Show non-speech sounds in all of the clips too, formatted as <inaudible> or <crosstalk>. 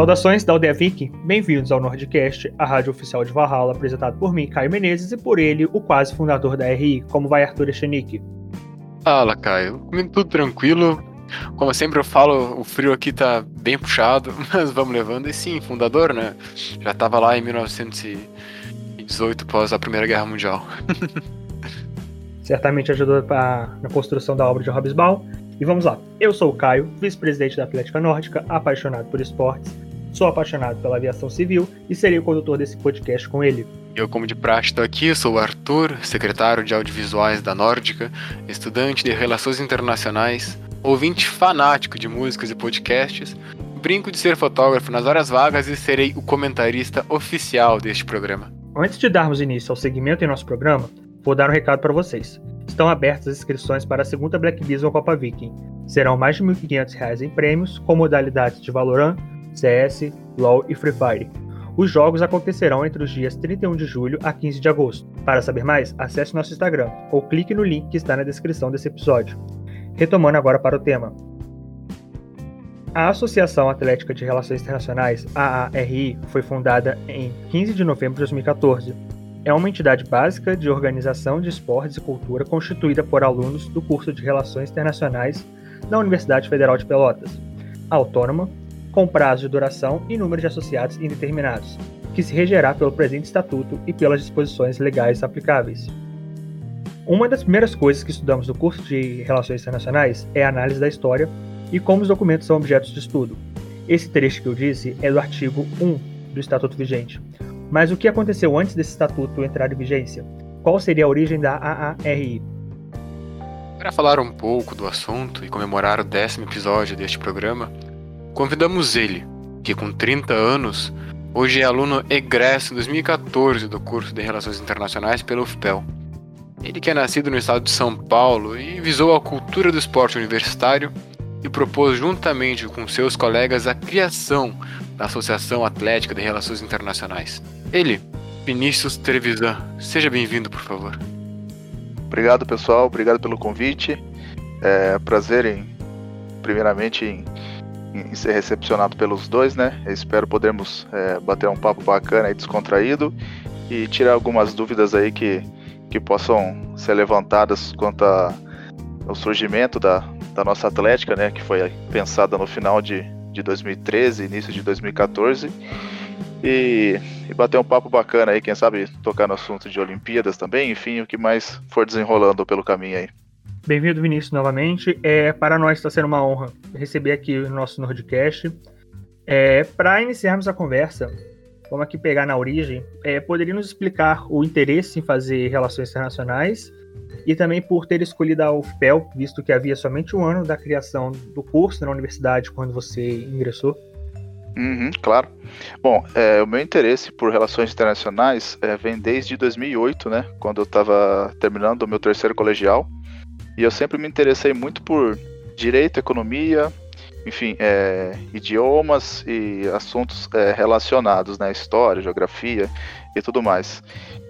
Saudações da Aldeia Viking, bem-vindos ao Nordcast, a rádio oficial de Valhalla, apresentado por mim, Caio Menezes, e por ele, o quase fundador da RI. Como vai Arthur Echenique? Fala, Caio. Comigo tudo tranquilo. Como sempre eu falo, o frio aqui tá bem puxado, <laughs> mas vamos levando. E sim, fundador, né? Já tava lá em 1918, após a Primeira Guerra Mundial. <laughs> Certamente ajudou pra, na construção da obra de Hobbesbaum. E vamos lá. Eu sou o Caio, vice-presidente da Atlética Nórdica, apaixonado por esportes. Sou apaixonado pela aviação civil e serei o condutor desse podcast com ele. Eu, como de praxe, estou aqui, sou o Arthur, secretário de audiovisuais da Nórdica, estudante de Relações Internacionais, ouvinte fanático de músicas e podcasts, brinco de ser fotógrafo nas horas vagas e serei o comentarista oficial deste programa. Antes de darmos início ao segmento em nosso programa, vou dar um recado para vocês. Estão abertas as inscrições para a segunda Black Diesel Copa Viking. Serão mais de R$ 1.500 em prêmios, com modalidades de Valorant, CS, LoL e Free Fire. Os jogos acontecerão entre os dias 31 de julho a 15 de agosto. Para saber mais, acesse nosso Instagram ou clique no link que está na descrição desse episódio. Retomando agora para o tema. A Associação Atlética de Relações Internacionais, AARI, foi fundada em 15 de novembro de 2014. É uma entidade básica de organização de esportes e cultura constituída por alunos do curso de Relações Internacionais da Universidade Federal de Pelotas. Autônoma, com prazo de duração e número de associados indeterminados, que se regerá pelo presente estatuto e pelas disposições legais aplicáveis. Uma das primeiras coisas que estudamos no curso de Relações Internacionais é a análise da história e como os documentos são objetos de estudo. Esse trecho que eu disse é do artigo 1 do Estatuto vigente. Mas o que aconteceu antes desse estatuto entrar em vigência? Qual seria a origem da AARI? Para falar um pouco do assunto e comemorar o décimo episódio deste programa, convidamos ele, que com 30 anos, hoje é aluno egresso em 2014 do curso de Relações Internacionais pela UFPEL. Ele que é nascido no estado de São Paulo e visou a cultura do esporte universitário e propôs juntamente com seus colegas a criação da Associação Atlética de Relações Internacionais. Ele, Vinícius Trevisan, seja bem-vindo, por favor. Obrigado, pessoal. Obrigado pelo convite. É prazer em, primeiramente, em, em ser recepcionado pelos dois, né? Eu espero podermos é, bater um papo bacana e descontraído e tirar algumas dúvidas aí que que possam ser levantadas quanto ao surgimento da, da nossa Atlética, né, que foi pensada no final de, de 2013, início de 2014, e, e bater um papo bacana aí, quem sabe tocar no assunto de Olimpíadas também, enfim, o que mais for desenrolando pelo caminho aí. Bem-vindo, Vinícius, novamente. É, para nós está sendo uma honra receber aqui o nosso Nordcast. É, para iniciarmos a conversa, vamos aqui pegar na origem, é, poderia nos explicar o interesse em fazer relações internacionais e também por ter escolhido a UFPEL, visto que havia somente um ano da criação do curso na universidade quando você ingressou? Uhum, claro. Bom, é, o meu interesse por relações internacionais é, vem desde 2008, né, quando eu estava terminando o meu terceiro colegial, e eu sempre me interessei muito por direito, economia, enfim, é, idiomas e assuntos é, relacionados, né? História, geografia e tudo mais.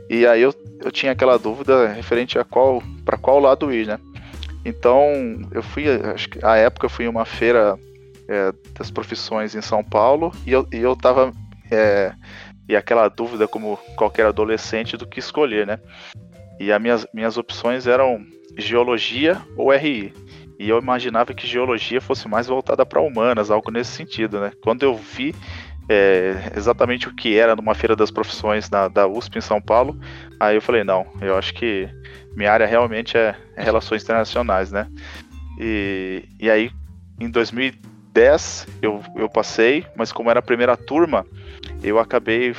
E aí eu, eu tinha aquela dúvida referente a qual para qual lado ir, né? Então eu fui, acho que a época eu fui em uma feira é, das profissões em São Paulo e eu, e eu tava é, e aquela dúvida como qualquer adolescente do que escolher, né? E as minhas, minhas opções eram geologia ou RI. E eu imaginava que geologia fosse mais voltada para humanas, algo nesse sentido, né? Quando eu vi é, exatamente o que era numa feira das profissões da, da USP em São Paulo, aí eu falei, não, eu acho que minha área realmente é, é relações internacionais, né? E, e aí, em 2010, eu, eu passei, mas como era a primeira turma, eu acabei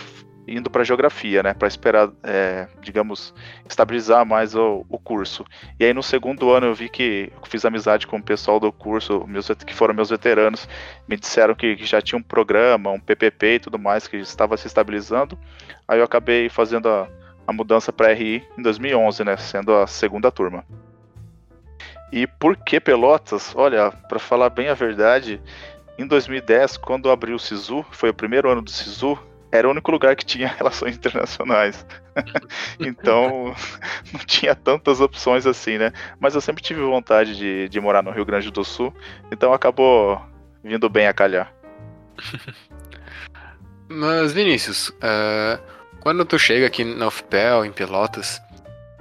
indo para geografia, né, para esperar, é, digamos, estabilizar mais o, o, curso. E aí no segundo ano eu vi que eu fiz amizade com o pessoal do curso, meus, que foram meus veteranos, me disseram que, que, já tinha um programa, um PPP e tudo mais que estava se estabilizando. Aí eu acabei fazendo a, a mudança para RI em 2011, né, sendo a segunda turma. E por que Pelotas? Olha, para falar bem a verdade, em 2010, quando abriu o SISU, foi o primeiro ano do SISU, era o único lugar que tinha <laughs> relações internacionais. <laughs> então, <laughs> não tinha tantas opções assim, né? Mas eu sempre tive vontade de, de morar no Rio Grande do Sul, então acabou vindo bem a calhar. Mas, Vinícius, uh, quando tu chega aqui na UFPEL, em Pelotas,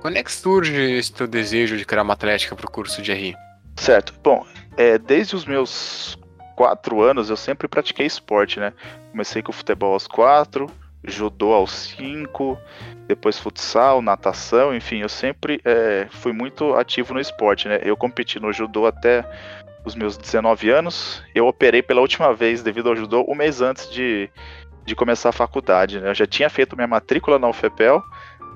quando é que surge esse teu desejo de criar uma atlética para o curso de RI? Certo. Bom, é, desde os meus quatro anos eu sempre pratiquei esporte, né? Comecei com futebol aos quatro, judô aos cinco, depois futsal, natação, enfim, eu sempre é, fui muito ativo no esporte, né? Eu competi no judô até os meus 19 anos. Eu operei pela última vez devido ao judô um mês antes de, de começar a faculdade. Né? Eu já tinha feito minha matrícula na UFPEL,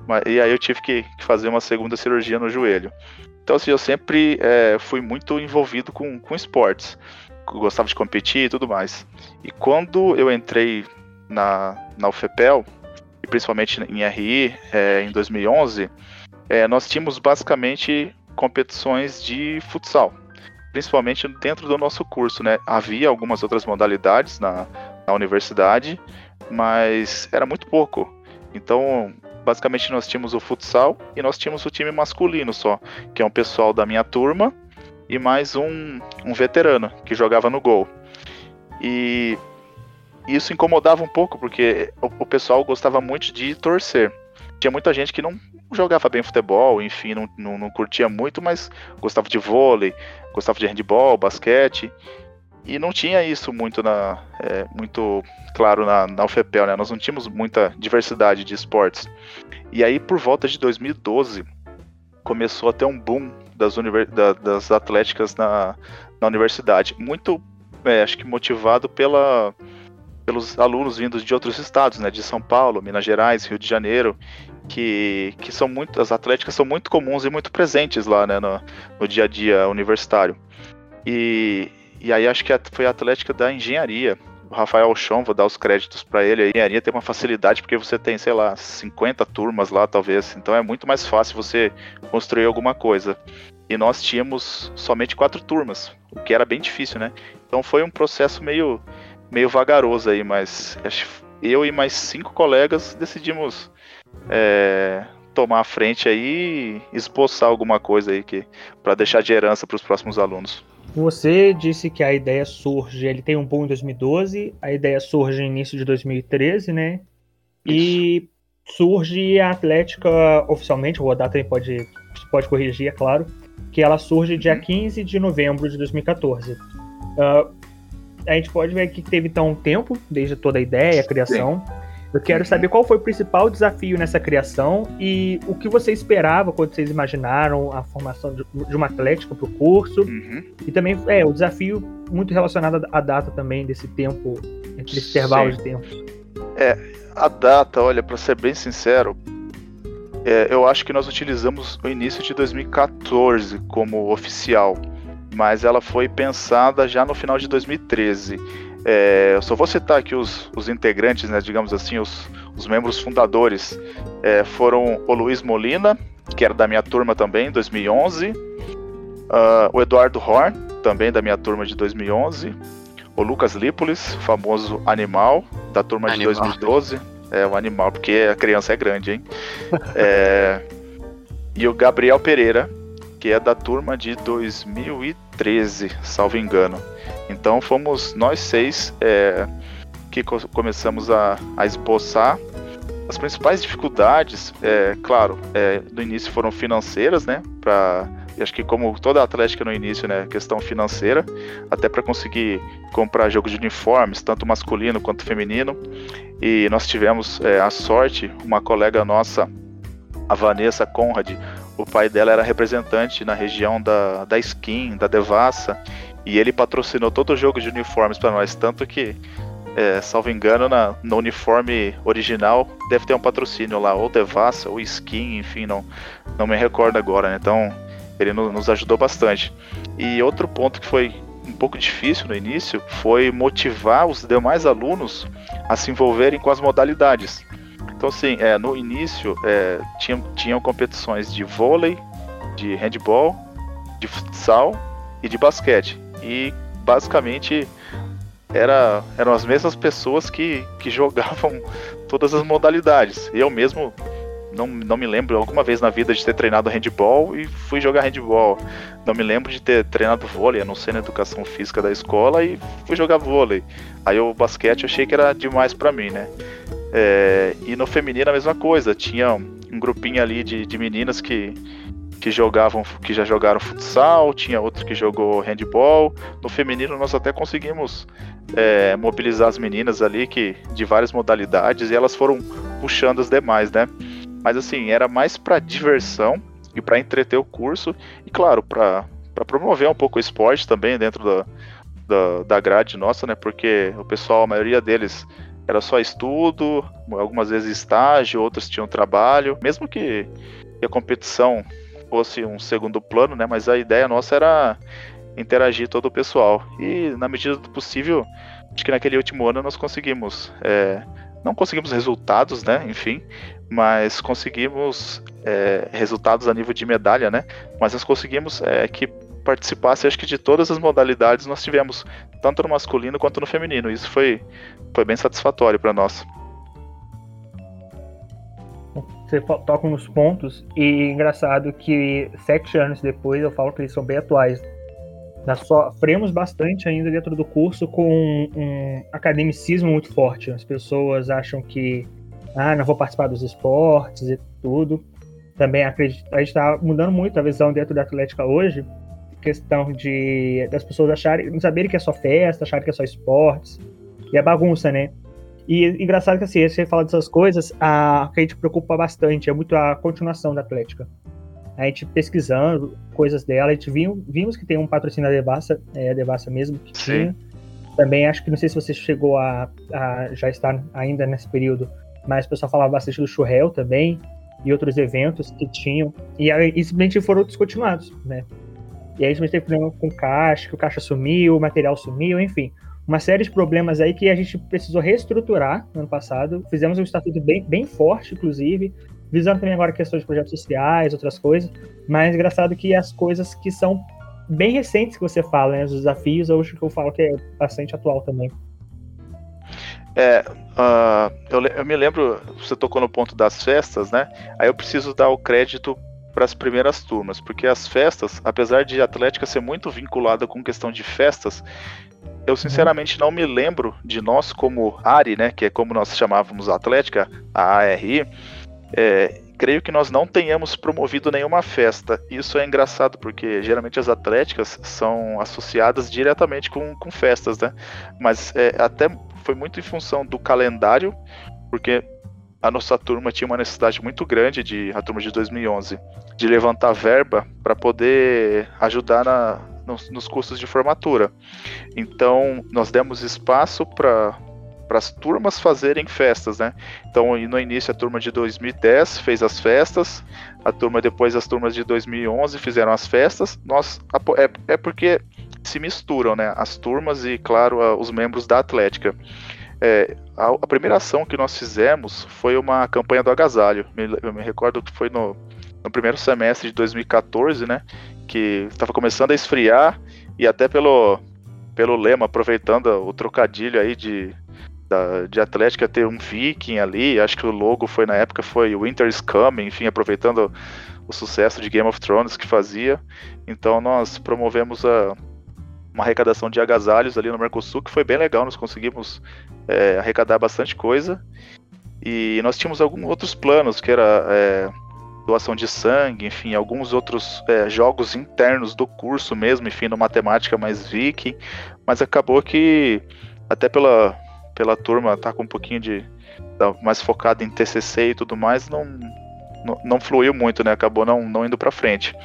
mas, e aí eu tive que, que, fazer uma segunda cirurgia no joelho. Então, assim, eu sempre é, fui muito envolvido com, com esportes. Gostava de competir e tudo mais. E quando eu entrei na, na UFPEL, e principalmente em RI, é, em 2011, é, nós tínhamos basicamente competições de futsal, principalmente dentro do nosso curso, né? Havia algumas outras modalidades na, na universidade, mas era muito pouco. Então, basicamente nós tínhamos o futsal e nós tínhamos o time masculino só, que é um pessoal da minha turma e mais um, um veterano que jogava no gol. E isso incomodava um pouco, porque o, o pessoal gostava muito de torcer. Tinha muita gente que não jogava bem futebol, enfim, não, não, não curtia muito, mas gostava de vôlei, gostava de handball, basquete. E não tinha isso muito na é, muito claro na, na UFPEL, né? Nós não tínhamos muita diversidade de esportes. E aí, por volta de 2012, começou a ter um boom das, da, das atléticas na, na universidade. Muito, é, acho que motivado pela, pelos alunos vindos de outros estados, né? De São Paulo, Minas Gerais, Rio de Janeiro, que, que são muito, as atléticas são muito comuns e muito presentes lá, né? No, no dia a dia universitário. E, e aí acho que foi a Atlética da Engenharia. Rafael Chão, vou dar os créditos para ele. A engenharia tem uma facilidade porque você tem, sei lá, 50 turmas lá, talvez. Então é muito mais fácil você construir alguma coisa. E nós tínhamos somente quatro turmas, o que era bem difícil, né? Então foi um processo meio, meio vagaroso aí, mas eu e mais cinco colegas decidimos é, tomar a frente aí e esboçar alguma coisa aí que para deixar de herança para os próximos alunos. Você disse que a ideia surge, ele tem um boom em 2012, a ideia surge no início de 2013, né? E surge a Atlética oficialmente, o também pode, pode corrigir, é claro, que ela surge dia 15 uhum. de novembro de 2014. Uh, ah, a gente pode ver que teve então um tempo, desde toda a ideia, a criação. Sim. Eu quero saber qual foi o principal desafio nessa criação e o que você esperava quando vocês imaginaram a formação de, uma atlética para o curso. Uhum. E também é o desafio muito relacionado à data também desse tempo, entre esse intervalo de tempo. É, a data, olha, para ser bem sincero, é, eu acho que nós utilizamos o início de 2014 como oficial, mas ela foi pensada já no final de 2013. É, eu só vou citar aqui os, os integrantes, né, digamos assim, os, os membros fundadores. É, foram o Luiz Molina, que era da minha turma também, 2011. Uh, ah, o Eduardo Horn, também da minha turma de 2011. O Lucas Lípolis, famoso animal, da turma animal. de 2012. É, o animal, porque a criança é grande, hein? <laughs> é, e o Gabriel Pereira, que é da turma de 2013, salvo engano. Então fomos nós seis é, que co começamos a, a esboçar as principais dificuldades, é, claro, é, no início foram financeiras, né? Pra, acho que como toda atlética no início, né? Questão financeira, até para conseguir comprar jogos de uniformes, tanto masculino quanto feminino. E nós tivemos é, a sorte, uma colega nossa, a Vanessa Conrad, o pai dela era representante na região da, da Skin, da Devassa, e ele patrocinou todo o jogo de uniformes para nós, tanto que, é, salvo engano, na, no uniforme original deve ter um patrocínio lá, ou Devassa, ou Skin, enfim, não, não me recordo agora, né? Então ele no, nos ajudou bastante. E outro ponto que foi um pouco difícil no início foi motivar os demais alunos a se envolverem com as modalidades. Então, assim, é, no início é, tinham, tinham competições de vôlei, de handball, de futsal e de basquete e basicamente era, eram as mesmas pessoas que, que jogavam <laughs> todas as modalidades. Eu mesmo não, não me lembro alguma vez na vida de ter treinado handball e fui jogar handball. Não me lembro de ter treinado vôlei, a não ser na educação física da escola e fui jogar vôlei. Aí o basquete eu achei que era demais para mim, né? É, e no feminino a mesma coisa, tinha um grupinho ali de, de meninas que, que jogavam, que já jogaram futsal, tinha outro que jogou handball. No feminino nós até conseguimos é, mobilizar as meninas ali que de várias modalidades e elas foram puxando as demais, né? Mas assim, era mais para diversão e para entreter o curso e claro, para promover um pouco o esporte também dentro da, da, da grade nossa, né? Porque o pessoal, a maioria deles era só estudo, algumas vezes estágio, outros tinham trabalho, mesmo que a competição fosse um segundo plano, né? Mas a ideia nossa era interagir todo o pessoal. E na medida do possível, acho que naquele último ano nós conseguimos. É, não conseguimos resultados, né? Enfim, mas conseguimos é, resultados a nível de medalha, né? Mas nós conseguimos é, que participasse, acho que de todas as modalidades nós tivemos, tanto no masculino quanto no feminino. Isso foi, foi bem satisfatório para nós. Você toca nos pontos e engraçado que sete anos depois eu falo que eles são bem atuais. Nós sofremos bastante ainda dentro do curso com um academicismo muito forte. As pessoas acham que ah, não vou participar dos esportes e tudo. Também acredito, a gente está mudando muito a visão dentro da Atlética hoje, questão de das pessoas acharem, não saberem que é só festa, acharem que é só esportes, e é bagunça, né? E engraçado que assim, você fala dessas coisas, a que a gente preocupa bastante é muito a continuação da Atlética. A gente pesquisando coisas dela, a gente viu, vimos que tem um patrocínio da Devassa, é a Devassa mesmo que Sim. tinha. Também acho que não sei se você chegou a, a já estar ainda nesse período mas o pessoal falava bastante do Churrel também, e outros eventos que tinham, e aí simplesmente foram descontinuados, né? E aí a gente teve problema com o caixa, que o caixa sumiu, o material sumiu, enfim. Uma série de problemas aí que a gente precisou reestruturar no ano passado. Fizemos um estatuto bem, bem forte, inclusive, visando também agora questões de projetos sociais, outras coisas. Mas engraçado que as coisas que são bem recentes que você fala, né, os desafios, eu acho que eu falo que é bastante atual também. É, uh, eu, eu, me lembro, você tocou no ponto das festas, né? Aí eu preciso dar o crédito para as primeiras turmas, porque as festas, apesar de Atlética ser muito vinculada com questão de festas, eu sinceramente não me lembro de nós como ARI, né, que é como nós chamávamos a Atlética, a ARI, é, creio que nós não tenhamos promovido nenhuma festa. Isso é engraçado, porque geralmente as atléticas são associadas diretamente com, com festas, né? Mas é, até foi muito em função do calendário, porque a nossa turma tinha uma necessidade muito grande de a turma de 2011 de levantar verba para poder ajudar na, nos, nos custos de formatura. Então nós demos espaço para para as turmas fazerem festas, né? Então, no início a turma de 2010 fez as festas, a turma depois as turmas de 2011 fizeram as festas. Nós é, é porque se misturam, né? As turmas e, claro, os membros da Atlética. É, a, a, primeira ação que nós fizemos foi uma campanha do agasalho. eu me recordo que foi no, no primeiro semestre de 2014, né? Que estava começando a esfriar e até pelo, pelo lema, aproveitando o trocadilho aí de, da, de Atlética ter um viking ali, acho que o logo foi na época foi Winter is Coming, enfim, aproveitando o sucesso de Game of Thrones que fazia. Então nós promovemos a, uma arrecadação de agasalhos ali no Mercosul, que foi bem legal, nós conseguimos é, arrecadar bastante coisa. E nós tínhamos alguns outros planos, que era é, doação de sangue, enfim, alguns outros é, jogos internos do curso mesmo, enfim, no matemática mais viking, mas acabou que até pela, pela turma tá com um pouquinho de tá mais focado em TCC e tudo mais, não, não, não fluiu muito, né? Acabou não, não indo para frente.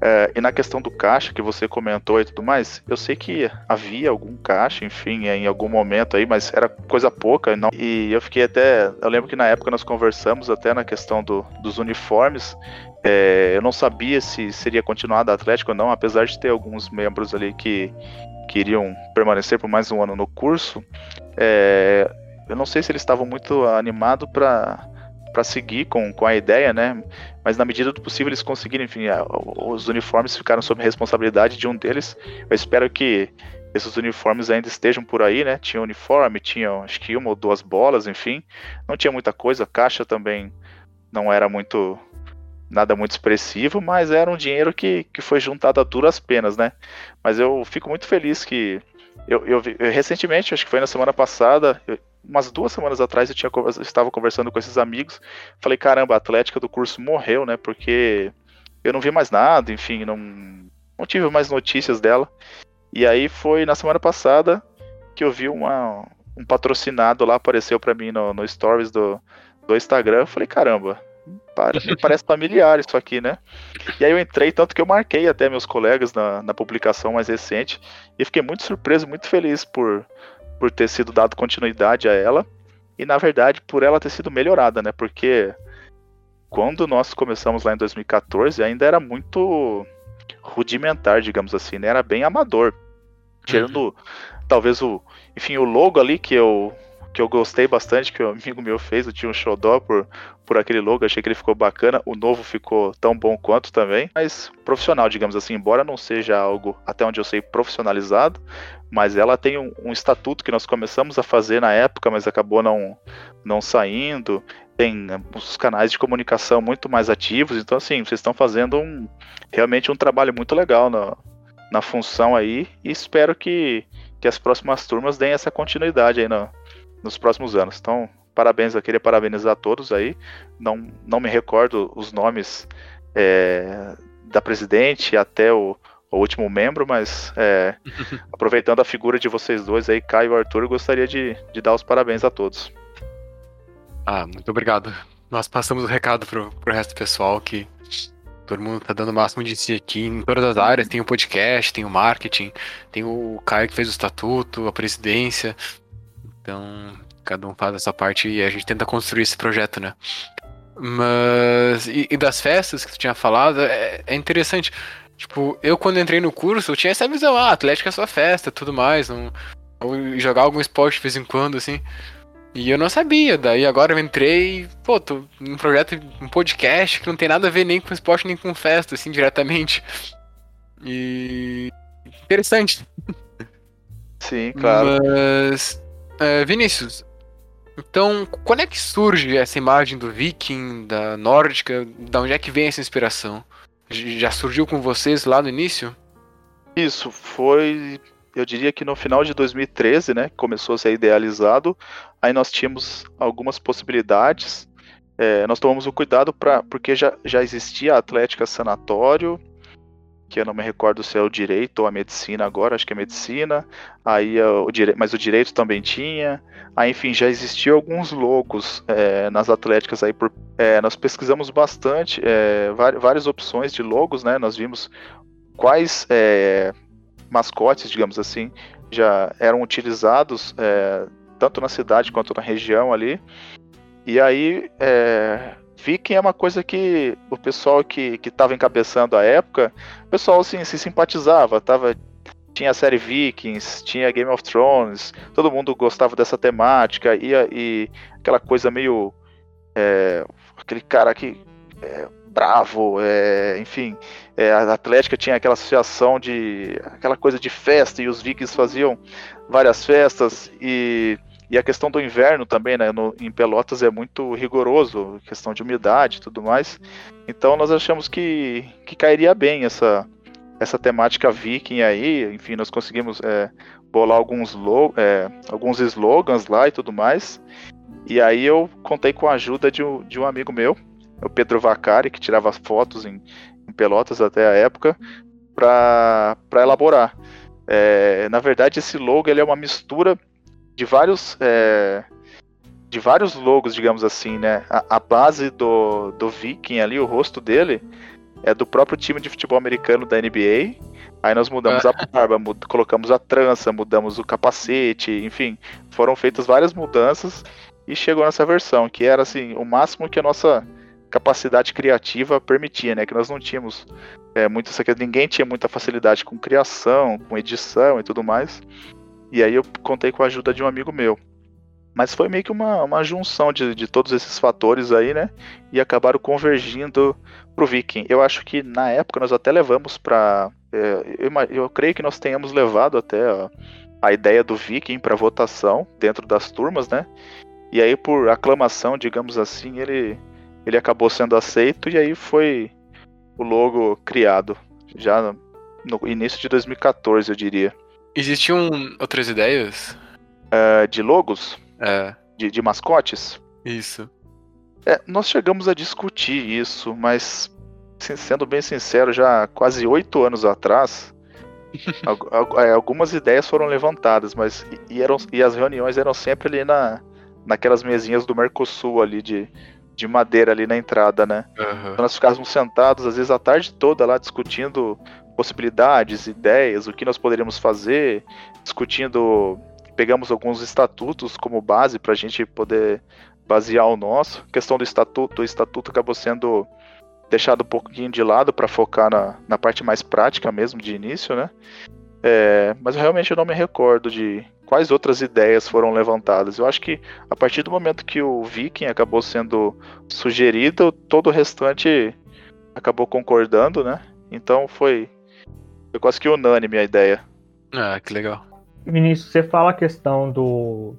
É, e na questão do caixa que você comentou e tudo mais, eu sei que havia algum caixa, enfim, em algum momento aí, mas era coisa pouca. Não, e eu fiquei até. Eu lembro que na época nós conversamos até na questão do, dos uniformes. É, eu não sabia se seria continuado Atlético ou não, apesar de ter alguns membros ali que queriam permanecer por mais um ano no curso. É, eu não sei se eles estavam muito animados para para seguir com, com a ideia, né? Mas na medida do possível eles conseguiram, enfim, os uniformes ficaram sob responsabilidade de um deles. Eu espero que esses uniformes ainda estejam por aí, né? Tinha uniforme, tinha acho que uma ou duas bolas, enfim. Não tinha muita coisa, caixa também não era muito nada muito expressivo, mas era um dinheiro que, que foi juntado a duras penas, né? Mas eu fico muito feliz que eu, eu, eu recentemente, acho que foi na semana passada, eu, umas duas semanas atrás eu, tinha, eu estava conversando com esses amigos, falei, caramba, a Atlética do curso morreu, né? Porque eu não vi mais nada, enfim, não, não tive mais notícias dela. E aí foi na semana passada que eu vi uma, um patrocinado lá, apareceu para mim no, no stories do, do Instagram, eu falei, caramba, me <laughs> parece familiar isso aqui, né? E aí eu entrei, tanto que eu marquei até meus colegas na, na publicação mais recente, e fiquei muito surpreso, muito feliz por, por ter sido dado continuidade a ela, e na verdade por ela ter sido melhorada, né? Porque quando nós começamos lá em 2014, ainda era muito rudimentar, digamos assim, né? Era bem amador. Tirando uhum. talvez o, enfim, o logo ali que eu que eu gostei bastante, que o um amigo meu fez, eu tinha um xodó por, por aquele logo, achei que ele ficou bacana, o novo ficou tão bom quanto também, mas profissional, digamos assim, embora não seja algo, até onde eu sei, profissionalizado, mas ela tem um, um estatuto que nós começamos a fazer na época, mas acabou não, não saindo, tem os canais de comunicação muito mais ativos, então assim, vocês estão fazendo um, realmente um trabalho muito legal na, na função aí, e espero que, que as próximas turmas deem essa continuidade aí no, nos próximos anos. Então, parabéns, eu queria parabenizar a todos aí. Não, não me recordo os nomes é, da presidente até o, o último membro, mas é, <laughs> aproveitando a figura de vocês dois aí, Caio e Arthur, eu gostaria de, de dar os parabéns a todos. Ah, muito obrigado. Nós passamos o recado pro, pro resto do pessoal que todo mundo tá dando o máximo de si aqui em todas as áreas. Tem o podcast, tem o marketing, tem o Caio que fez o estatuto, a presidência. Então, cada um faz essa parte e a gente tenta construir esse projeto, né? Mas. E, e das festas que tu tinha falado, é, é, interessante. Tipo, eu quando entrei no curso, eu tinha essa visão, ah, Atlético é só festa, tudo mais, não, jogar algum esporte de vez em quando, assim. E eu não sabia, daí agora eu entrei, pô, tô num projeto, um podcast que não tem nada a ver nem com esporte nem com festa, assim, diretamente. E. Interessante. Sim, claro. Mas é, Vinícius, então, quando é que surge essa imagem do viking, da nórdica? Da onde é que vem essa inspiração? Já surgiu com vocês lá no início? Isso, foi, eu diria que no final de 2013, né, começou a ser idealizado, aí nós tínhamos algumas possibilidades, é, nós tomamos o cuidado para porque já, já existia a Atlética Sanatório, que eu não me recordo se é o direito ou a medicina agora, acho que é medicina. Aí é o dire... mas o direito também tinha. Aí, enfim, já existiam alguns logos é, nas atléticas aí por, é, nós pesquisamos bastante é, várias opções de logos, né? Nós vimos quais é, mascotes, digamos assim, já eram utilizados é, tanto na cidade quanto na região ali. E aí Viking é uma coisa que o pessoal que estava encabeçando a época, o pessoal assim, se simpatizava, tava, tinha a série Vikings, tinha Game of Thrones, todo mundo gostava dessa temática, e, e aquela coisa meio. É, aquele cara que. É, bravo, é, enfim, é, a Atlética tinha aquela associação de. aquela coisa de festa, e os Vikings faziam várias festas, e e a questão do inverno também, né? No, em Pelotas é muito rigoroso, questão de umidade e tudo mais. Então nós achamos que, que cairia bem essa, essa temática viking aí. Enfim, nós conseguimos é, bolar alguns, é, alguns slogans lá e tudo mais. E aí eu contei com a ajuda de um, de um amigo meu, o Pedro Vacari, que tirava fotos em, em Pelotas até a época, para elaborar. É, na verdade, esse logo ele é uma mistura de vários é, de vários logos, digamos assim, né? A, a, base do, do Viking ali, o rosto dele, é do próprio time de futebol americano da NBA. Aí nós mudamos a ah. barba, mud colocamos a trança, mudamos o capacete, enfim, foram feitas várias mudanças e chegou nessa versão, que era assim, o máximo que a nossa capacidade criativa permitia, né? Que nós não tínhamos é, muito ninguém tinha muita facilidade com criação, com edição e tudo mais. E aí eu contei com a ajuda de um amigo meu. Mas foi meio que uma, uma junção de, de todos esses fatores aí, né? E acabaram convergindo pro Viking. Eu acho que na época nós até levamos para é, eu, eu, creio que nós tenhamos levado até a, a ideia do Viking para votação dentro das turmas, né? E aí, por aclamação, digamos assim, ele, ele acabou sendo aceito e aí foi o logo criado, já no início de 2014, eu diria. Existiam outras ideias? Uh, de logos? É. De, de mascotes? Isso. É, nós chegamos a discutir isso, mas sendo bem sincero, já quase oito anos atrás, <laughs> é, algumas ideias foram levantadas, mas e, eram, e as reuniões eram sempre ali na, naquelas mesinhas do Mercosul ali de, de madeira ali na entrada, né? Uhum. Então nós ficávamos sentados, às vezes a tarde toda lá discutindo possibilidades, ideias, o que nós poderíamos fazer, discutindo. Pegamos alguns estatutos como base para a gente poder basear o nosso. A questão do estatuto, o estatuto acabou sendo deixado um pouquinho de lado para focar na, na parte mais prática mesmo de início, né? É, mas realmente eu não me recordo de quais outras ideias foram levantadas. Eu acho que a partir do momento que o Viking acabou sendo sugerido, todo o restante acabou concordando, né? Então foi, foi quase que unânime a ideia. Ah, que legal. Vinícius, você fala a questão do,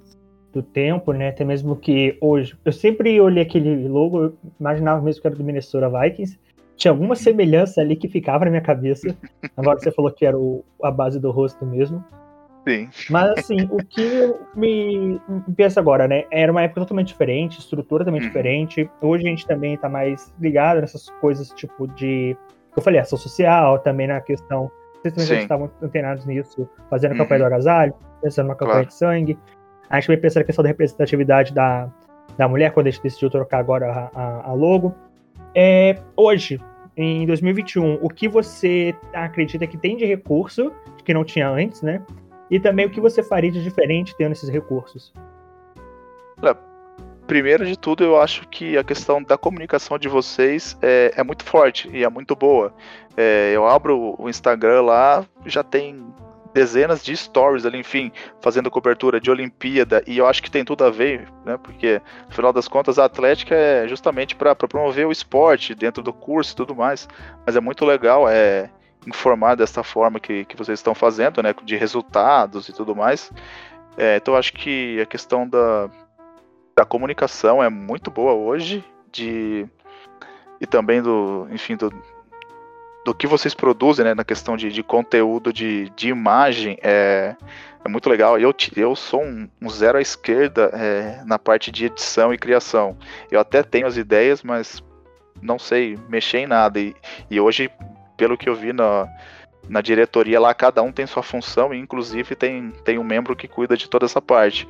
do tempo, né? Até mesmo que hoje. Eu sempre olhei aquele logo, eu imaginava mesmo que era do Minnesota Vikings. Tinha alguma uhum. semelhança ali que ficava na minha cabeça. <laughs> Agora você falou que era o, a base do rosto mesmo. Sim. Mas assim, o que me, me pensa agora, né? Era uma época totalmente diferente, estrutura também uhum. diferente. Hoje a gente também tá mais ligado nessas coisas, tipo, de. Eu falei, ação social, também na questão. Vocês também estavam antenados nisso, fazendo a uhum. campanha do agasalho, pensando numa campanha claro. de sangue. A gente também pensa na questão da representatividade da, da mulher, quando a gente decidiu trocar agora a, a, a logo. É, hoje, em 2021, o que você acredita que tem de recurso, que não tinha antes, né? E também o que você faria de diferente tendo esses recursos? Primeiro de tudo, eu acho que a questão da comunicação de vocês é, é muito forte e é muito boa. É, eu abro o Instagram lá, já tem dezenas de stories ali, enfim, fazendo cobertura de Olimpíada, e eu acho que tem tudo a ver, né? Porque, afinal das contas, a Atlética é justamente para promover o esporte dentro do curso e tudo mais. Mas é muito legal é, informar dessa forma que, que vocês estão fazendo, né? De resultados e tudo mais. É, então, eu acho que a questão da, da comunicação é muito boa hoje, de e também do, enfim, do, do que vocês produzem, né, na questão de, de conteúdo, de, de imagem, é, é muito legal. Eu, eu sou um, um zero à esquerda é, na parte de edição e criação. Eu até tenho as ideias, mas não sei mexer em nada. E, e hoje, pelo que eu vi na, na diretoria lá, cada um tem sua função e inclusive tem, tem um membro que cuida de toda essa parte.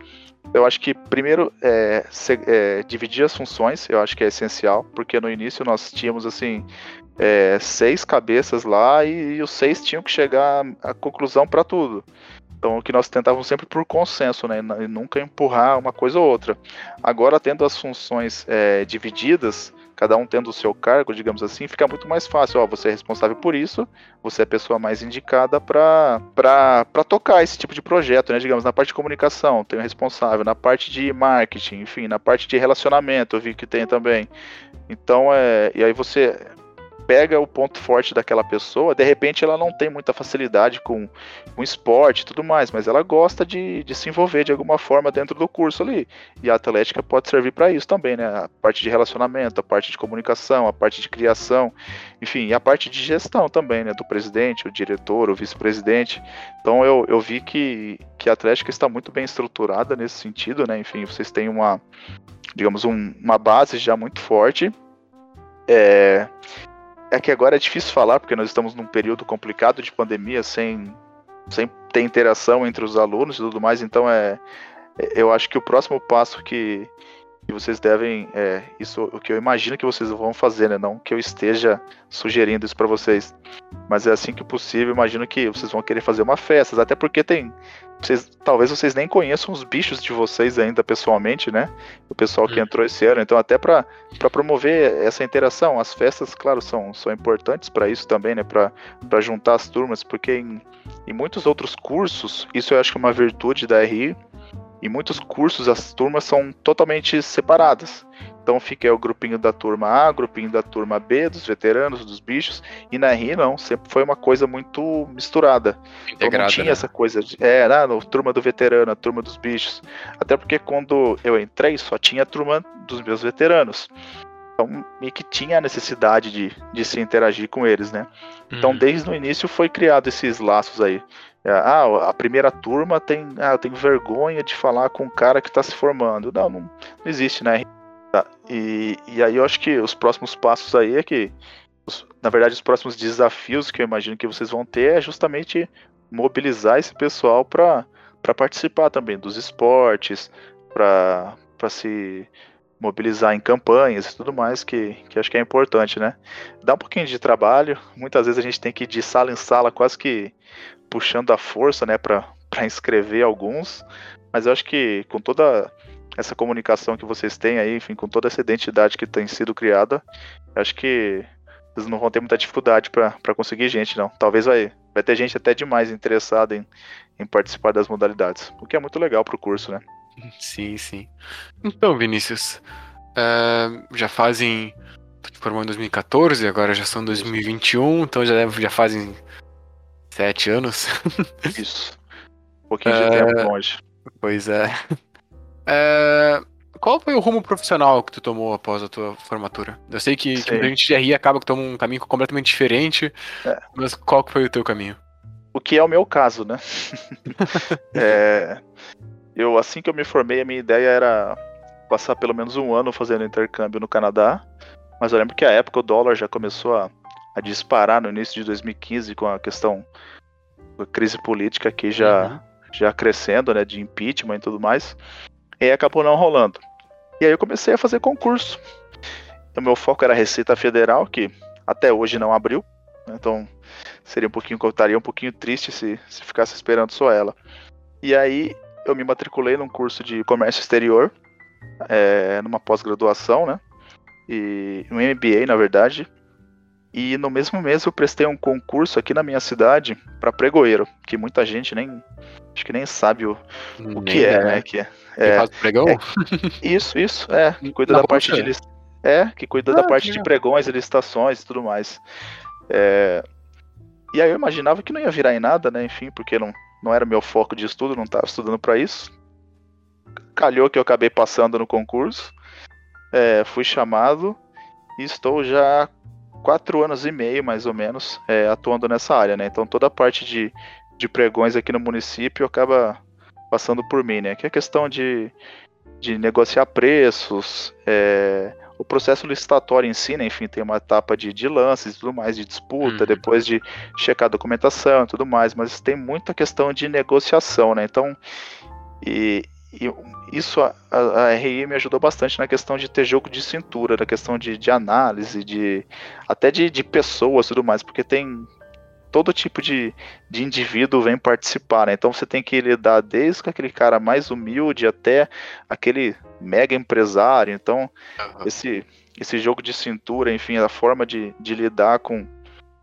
Eu acho que primeiro é, se, é, dividir as funções, eu acho que é essencial, porque no início nós tínhamos assim é, seis cabeças lá e, e, os seis tinham que chegar à conclusão para tudo. Então, o que nós tentávamos sempre por consenso, né? E nunca empurrar uma coisa ou outra. Agora, tendo as funções é, divididas, cada um tendo o seu cargo, digamos assim, fica muito mais fácil. Ó, você é responsável por isso, você é a pessoa mais indicada para tocar esse tipo de projeto, né? Digamos, na parte de comunicação, tem o responsável, na parte de marketing, enfim, na parte de relacionamento, eu vi que tem também. Então, é, e aí você pega o ponto forte daquela pessoa, de repente ela não tem muita facilidade com, com esporte e tudo mais, mas ela gosta de, de se envolver de alguma forma dentro do curso ali. E a Atlética pode servir para isso também, né? A parte de relacionamento, a parte de comunicação, a parte de criação, enfim, e a parte de gestão também, né? Do presidente, o diretor, o vice-presidente. Então eu, eu vi que, que a Atlética está muito bem estruturada nesse sentido, né? Enfim, vocês têm uma, digamos, um, uma base já muito forte. É, é que agora é difícil falar, porque nós estamos num período complicado de pandemia, sem, sem ter interação entre os alunos e tudo mais, então é. Eu acho que o próximo passo que, que vocês devem. É, isso o que eu imagino que vocês vão fazer, né? Não que eu esteja sugerindo isso para vocês. Mas é assim que possível, imagino que vocês vão querer fazer uma festa, até porque tem. Vocês, talvez vocês nem conheçam os bichos de vocês ainda pessoalmente, né? O pessoal que uhum. entrou esse ano. Então, até para promover essa interação, as festas, claro, são, são importantes para isso também, né? Para juntar as turmas, porque em, em muitos outros cursos, isso eu acho que é uma virtude da RI, em muitos cursos as turmas são totalmente separadas. Então fica o grupinho da turma A, grupinho da turma B, dos veteranos, dos bichos, e na RI não, sempre foi uma coisa muito misturada. Integrada, então não tinha né? essa coisa de, é, né, no, turma do veterano, a turma dos bichos. Até porque quando eu entrei só tinha a turma dos meus veteranos. Então, meio que tinha a necessidade de, de se interagir com eles, né? Então, Uhum. desde o início foi criado esses laços aí. É, Ah, a primeira turma tem. Ah, eu tenho vergonha de falar com um cara que está se formando. Não, não, não existe, né? E, e aí eu acho que os próximos passos aí é que. os- na verdade, os próximos desafios que eu imagino que vocês vão ter é justamente mobilizar esse pessoal para participar também dos esportes, para se mobilizar em campanhas e tudo mais, que, que acho que é importante, né? Dá um pouquinho de trabalho, muitas vezes a gente tem que ir de sala em sala, quase que puxando a força, né, para <laughs> inscrever alguns, mas eu acho que com toda essa comunicação que vocês têm aí, enfim, com toda essa identidade que tem sido criada, acho que vocês não vão ter muita dificuldade para conseguir gente, não. Talvez vai, vai ter gente até demais interessada em, em participar das modalidades, o que é muito legal pro curso, né? Sim, sim. Então, Vinícius, é, já fazem. Tu te formou em 2014, agora já são 2021, então já, já fazem sete anos. <laughs> Isso. Um pouquinho de É. tempo longe. Pois é. <laughs> É, Qual foi o rumo profissional que tu tomou após a tua formatura? Eu sei que, que Sei. muita gente de RI acaba que toma um caminho completamente diferente, É. mas qual que foi o teu caminho? O que é o meu caso, né? <laughs> É, eu, assim que eu me formei, a minha ideia era passar pelo menos um ano fazendo intercâmbio no Canadá. Mas eu lembro que a época o dólar já começou a, a disparar no início de 2015 com a questão da crise política aqui já, Uhum. já crescendo, né? De impeachment e tudo mais. E aí acabou não rolando. E aí eu comecei a fazer concurso. O meu foco era Receita Federal, que até hoje não abriu. né, Então seria um pouquinho, eu estaria um pouquinho triste se, se ficasse esperando só ela. E aí eu me matriculei num curso de comércio exterior, é, numa pós-graduação, né? E um MBA, na verdade. E no mesmo mês eu prestei um concurso aqui na minha cidade para pregoeiro, que muita gente nem acho que nem sabe o, o que é, né? Que é, é, Faz pregão? é. isso, isso, é, que cuida Na da parte de Rocha? lis- é, que cuida Ah, da parte de pregões e licitações e tudo mais. É, e aí eu imaginava que não ia virar em nada, né? Enfim, porque não, não era meu foco de estudo, não estava estudando para isso. Calhou que eu acabei passando no concurso, é, fui chamado e estou já quatro anos e meio, mais ou menos, é, atuando nessa área, né? Então toda a parte de, de pregões aqui no município acaba passando por mim, né? Que é questão de, de negociar preços, é, o processo licitatório em si, né? Enfim, tem uma etapa de, de lances e tudo mais, de disputa, Uhum. depois de checar a documentação e tudo mais, mas tem muita questão de negociação, né? Então, e, e isso a, a, a RI me ajudou bastante na questão de ter jogo de cintura, na questão de, de análise, de até de, de pessoas e tudo mais, porque tem todo tipo de, de indivíduo vem participar, né? Então você tem que lidar desde com aquele cara mais humilde até aquele mega empresário. Então, esse, esse jogo de cintura, enfim, a forma de, de lidar com,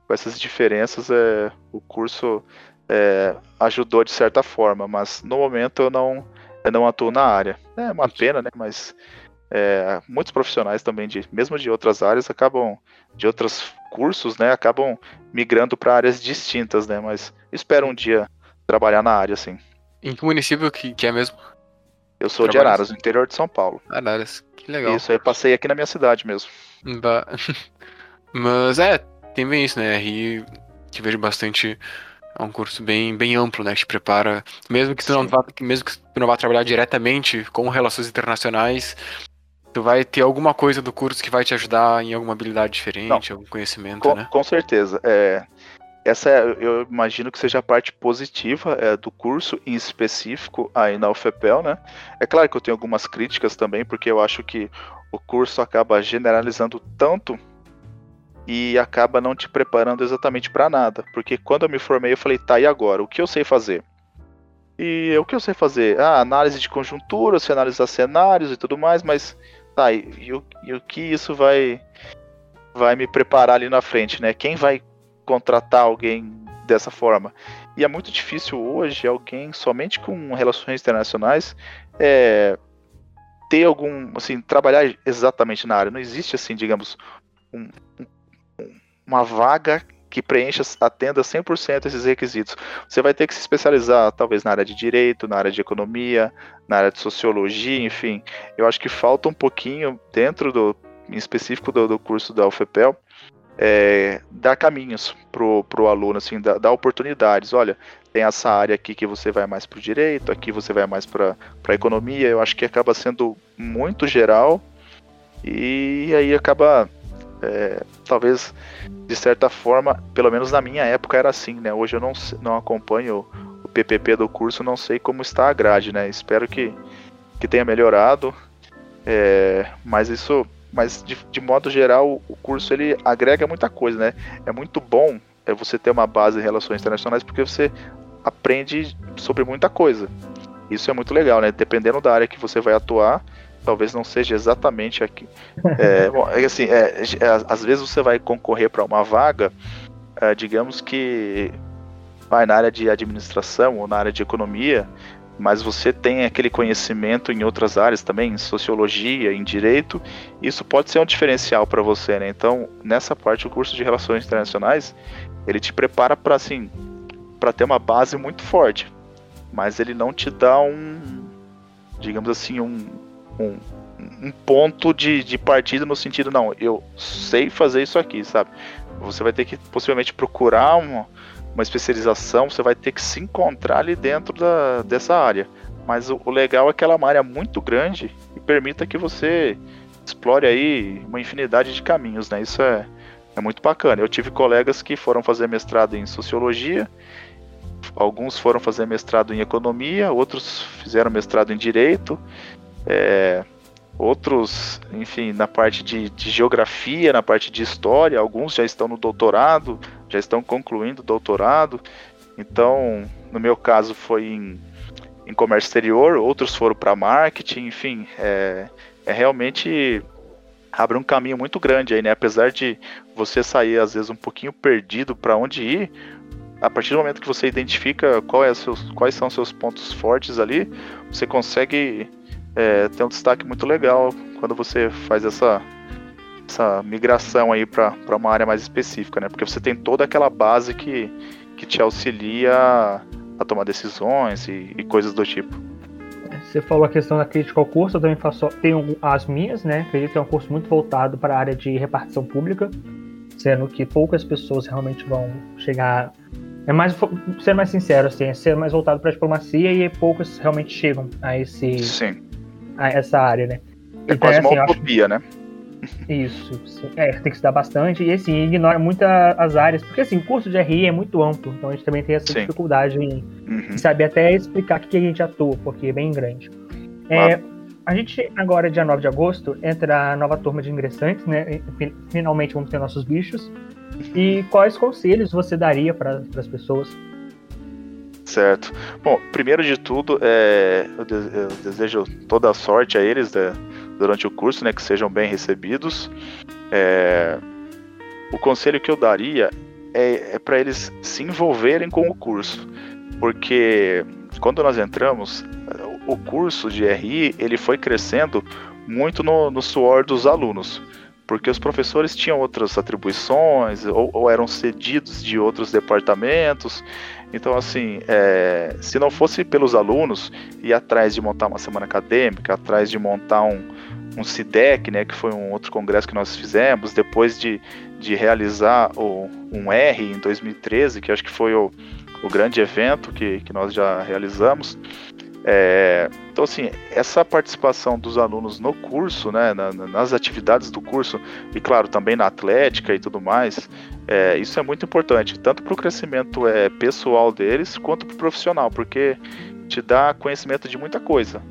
com essas diferenças, é, o curso é, ajudou de certa forma, mas no momento eu não, não atuo na área. É uma pena, né? Mas é, muitos profissionais também, de, mesmo de outras áreas, acabam, de outros cursos, né, acabam migrando para áreas distintas, né? Mas espero um dia trabalhar na área, assim. Em que município que, que é mesmo? Eu sou de Trabalha- Araras, no interior de São Paulo. Araras. Que legal. Isso, aí passei aqui na minha cidade mesmo. <laughs> Mas é, tem bem isso, né? RI que vejo bastante. É um curso bem, bem amplo, né? Que te prepara. Mesmo que tu não vá, mesmo que tu não vá trabalhar diretamente com relações internacionais, tu vai ter alguma coisa do curso que vai te ajudar em alguma habilidade diferente, algum conhecimento, Com, né? com certeza. É, essa é, eu imagino que seja a parte positiva é, do curso, em específico aí na UFPEL, né? É claro que eu tenho algumas críticas também, porque eu acho que o curso acaba generalizando tanto e acaba não te preparando exatamente para nada. Porque quando eu me formei, eu falei, tá, e agora? O que eu sei fazer? E o que eu sei fazer? Ah, análise de conjuntura, se analisar cenários e tudo mais, mas tá, e, e o, e o que isso vai vai me preparar ali na frente, né? Quem vai contratar alguém dessa forma? E é muito difícil hoje alguém somente com relações internacionais é, ter algum, assim, trabalhar exatamente na área. Não existe assim, digamos, um- um- uma vaga que preencha, atenda 100% esses requisitos. Você vai ter que se especializar, talvez, na área de direito, na área de economia, na área de sociologia, enfim. Eu acho que falta um pouquinho dentro do em específico do, do curso da UFPEL, é, dar caminhos pro, pro aluno, assim, dar, dar, oportunidades. Olha, tem essa área aqui que você vai mais pro direito, aqui você vai mais para a economia. Eu acho que acaba sendo muito geral e aí acaba, é, talvez, de certa forma, pelo menos na minha época era assim, né? Hoje eu não, não acompanho o PPP do curso, não sei como está a grade, né? Espero que, que tenha melhorado, é, mas isso mas de, de modo geral o curso ele agrega muita coisa, né? É muito bom é você ter uma base em relações internacionais porque você aprende sobre muita coisa. Isso é muito legal, né? Dependendo da área que você vai atuar, talvez não seja exatamente aqui. É, <laughs> bom, é assim, é, é, às vezes você vai concorrer para uma vaga, é, digamos que vai na área de administração ou na área de economia, mas você tem aquele conhecimento em outras áreas também, em sociologia, em direito, isso pode ser um diferencial para você, né? Então, nessa parte, o curso de Relações Internacionais, ele te prepara para assim, para ter uma base muito forte, mas ele não te dá um, digamos assim, um, um, um ponto de, de partida no sentido, não, eu sei fazer isso aqui, sabe? Você vai ter que possivelmente procurar uma uma especialização, você vai ter que se encontrar ali dentro da, dessa área. Mas o, o legal é que ela é uma área muito grande e permita que você explore aí uma infinidade de caminhos, né? Isso é, é muito bacana. Eu tive colegas que foram fazer mestrado em sociologia, alguns foram fazer mestrado em economia, outros fizeram mestrado em direito, é, outros, enfim, na parte de, de, geografia, na parte de história, alguns já estão no doutorado, já estão concluindo o doutorado. Então, no meu caso, foi em, em comércio exterior, outros foram para marketing, enfim, é, é realmente abre um caminho muito grande aí, né? Apesar de você sair às vezes um pouquinho perdido para onde ir, a partir do momento que você identifica é seus, quais são seus pontos fortes ali, você consegue é, ter um destaque muito legal quando você faz essa essa migração aí para uma área mais específica, né? Porque você tem toda aquela base que, que te auxilia a tomar decisões e, e coisas do tipo. Você falou a questão da crítica ao curso, eu também faço, tenho as minhas, né? Acredito que é um curso muito voltado para a área de repartição pública, sendo que poucas pessoas realmente vão chegar. É mais, ser mais sincero, assim, é ser mais voltado para a diplomacia e poucas realmente chegam a esse. Sim. Essa área, né? É então, quase assim, uma utopia, acho... né? Isso, sim. é, tem que estudar bastante e assim, ignora muito as áreas, porque assim, o curso de RI é muito amplo, então a gente também tem essa sim. dificuldade em, uhum. saber até explicar o que a gente atua, porque é bem grande. É, a gente agora, dia 9 de agosto, entra a nova turma de ingressantes, né? Finalmente vamos ter nossos bichos. E quais conselhos você daria para as pessoas? Certo. Bom, primeiro de tudo, é, eu, desejo toda a sorte a eles da, durante o curso, né, que sejam bem recebidos. É, o conselho que eu daria é, é para eles se envolverem com o curso, porque quando nós entramos, o curso de RI ele foi crescendo muito no, no suor dos alunos porque os professores tinham outras atribuições ou, ou eram cedidos de outros departamentos. Então, assim, é, se não fosse pelos alunos ir atrás de montar uma semana acadêmica, atrás de montar um, um CIDEC, né, que foi um outro congresso que nós fizemos, depois de, de realizar o, um R em 2013, que acho que foi o, o grande evento que, que nós já realizamos. É, então, assim, essa participação dos alunos no curso, né, na, nas atividades do curso, e claro, também na atlética e tudo mais, é, isso é muito importante, tanto para o crescimento é, pessoal deles, quanto para o profissional, porque te dá conhecimento de muita coisa.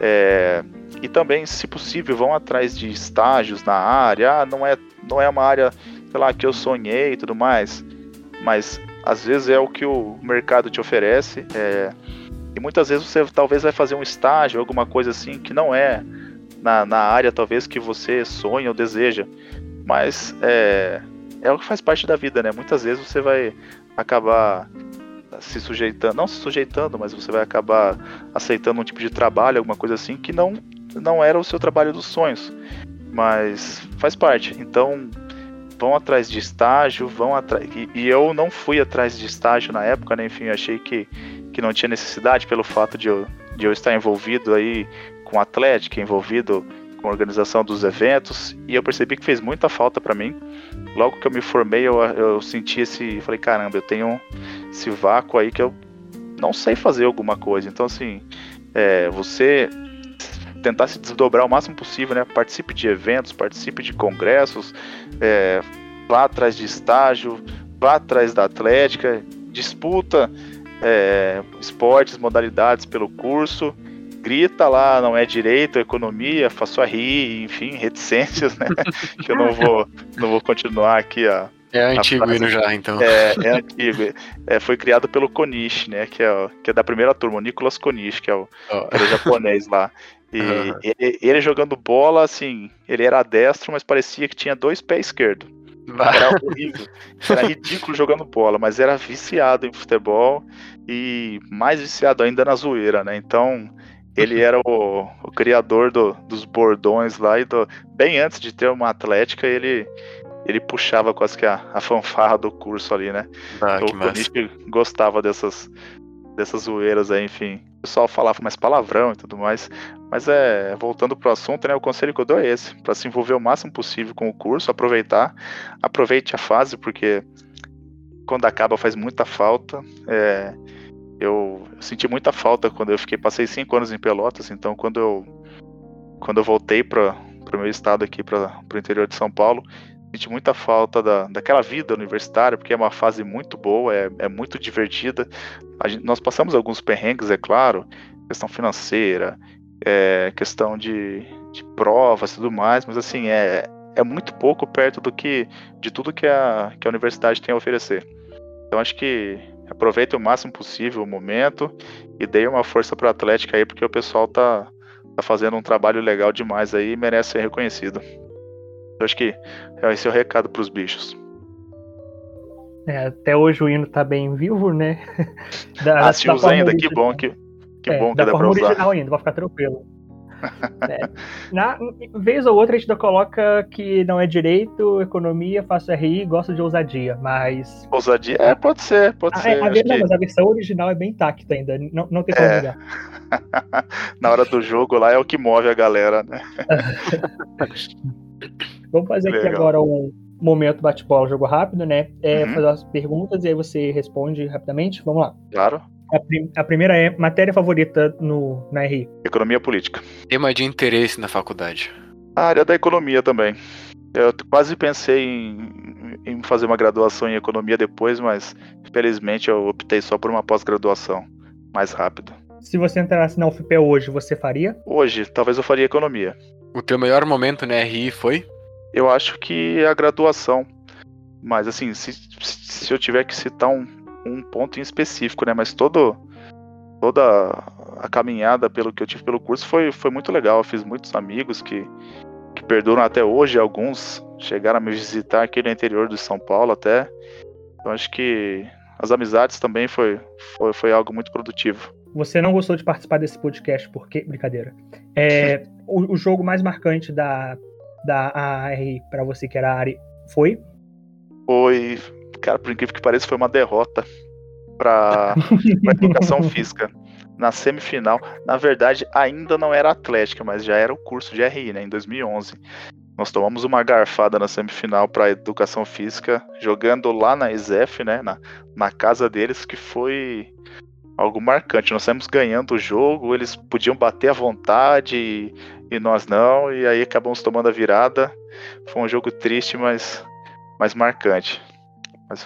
É, e também, se possível, vão atrás de estágios na área. Ah, não é, não é uma área, sei lá, que eu sonhei e tudo mais, mas às vezes é o que o mercado te oferece. É, e muitas vezes você talvez vai fazer um estágio, alguma coisa assim, que não é na, na área talvez que você sonha ou deseja. Mas é, é o que faz parte da vida, né? Muitas vezes você vai acabar se sujeitando, não se sujeitando, mas você vai acabar aceitando um tipo de trabalho, alguma coisa assim, que não, não era o seu trabalho dos sonhos. Mas faz parte. Então, vão atrás de estágio, vão atrás. E, e, eu não fui atrás de estágio na época, né? Enfim, achei que que não tinha necessidade pelo fato de eu, de eu estar envolvido aí com atlética, envolvido com a organização dos eventos, e eu percebi que fez muita falta para mim. Logo que eu me formei, eu, eu senti esse. Falei, caramba, eu tenho esse vácuo aí que eu não sei fazer alguma coisa. Então, assim, é, você tentar se desdobrar o máximo possível, né? Participe de eventos, participe de congressos, é, vá atrás de estágio, vá atrás da atlética, disputa é, esportes, modalidades pelo curso, grita lá, não é direito, economia, faço a rir, enfim, reticências, né? que eu não <laughs> vou, não vou continuar aqui a. É antigo hino já, então. É, é antigo. É, foi criado pelo Konishi, né? Que é, que é da primeira turma, o Nicolas Konishi, que é o, oh. que é o japonês lá. E uhum. ele, ele, jogando bola, assim, ele era destro, mas parecia que tinha dois pés esquerdos. Era horrível. Era ridículo jogando bola, mas era viciado em futebol e mais viciado ainda na zoeira, né? Então, ele era o, o criador do, dos bordões lá e do, bem antes de ter uma atlética, ele ele puxava quase que a, a fanfarra do curso ali, né? Ah, então, o Konishi gostava dessas dessas zoeiras aí, enfim. O pessoal falava mais palavrão e tudo mais. Mas é, voltando pro assunto, né, o conselho que eu dou é esse, para se envolver o máximo possível com o curso, aproveitar, aproveite a fase, porque quando acaba faz muita falta. É, eu, senti muita falta quando eu fiquei, passei cinco anos em Pelotas, então quando eu quando eu voltei para o meu estado aqui, para o interior de São Paulo, senti muita falta da, daquela vida universitária, porque é uma fase muito boa, é, é muito divertida. Gente, nós passamos alguns perrengues, é claro, questão financeira, é, questão de, de provas e tudo mais, mas assim, é, é muito pouco perto do que de tudo que a, que a universidade tem a oferecer. Então acho que aproveite o máximo possível o momento e dê uma força para a Atlética aí, porque o pessoal tá, tá fazendo um trabalho legal demais aí e merece ser reconhecido. Eu acho que esse é o recado para os bichos. É, até hoje o hino tá bem vivo, né? <laughs> Da, ah, se usa ainda, que bom que, que é, bom que dá pra usar. original ainda, vai ficar tranquilo. <laughs> é. Na vez ou outra a gente ainda coloca que não é direito, economia, faço RI, gosta de ousadia, mas. Ousadia? É, pode ser, pode a, ser. A, a, não, que... mas a versão original é bem intacta ainda, não, não tem como é. <laughs> Na hora do jogo lá é o que move a galera, né? <laughs> Vamos fazer Legal. aqui agora um momento bate-bola, jogo rápido, né? É uhum. fazer as perguntas e aí você responde rapidamente. Vamos lá. Claro. A, prim a, primeira é matéria favorita no, na RI? Economia política. Tema de interesse na faculdade. A área da economia também. Eu quase pensei em, em fazer uma graduação em economia depois, mas felizmente eu optei só por uma pós-graduação mais rápida. Se você entrasse na UFP hoje, você faria? Hoje, talvez eu faria economia. O teu melhor momento na RI foi? Eu acho que a graduação. Mas assim, se, se eu tiver que citar um, um ponto em específico, né? Mas todo, toda a caminhada pelo que eu tive pelo curso foi, foi muito legal. Eu fiz muitos amigos que, que perduram até hoje. Alguns chegaram a me visitar aqui no interior de São Paulo até. Então acho que as amizades também foi, foi, foi algo muito produtivo. Você não gostou de participar desse podcast porque. Brincadeira. É, o, o jogo mais marcante da, da AR para você, que era a Ari, foi? Foi, cara, por incrível que pareça, foi uma derrota para educação <laughs> física. Na semifinal, na verdade, ainda não era Atlética, mas já era o curso de RI, né, em 2011. Nós tomamos uma garfada na semifinal para educação física, jogando lá na ESEF, né, na, na casa deles, que foi algo marcante. Nós saímos ganhando o jogo, eles podiam bater à vontade e, e, nós não, e aí acabamos tomando a virada. Foi um jogo triste, mas, mas marcante. Mas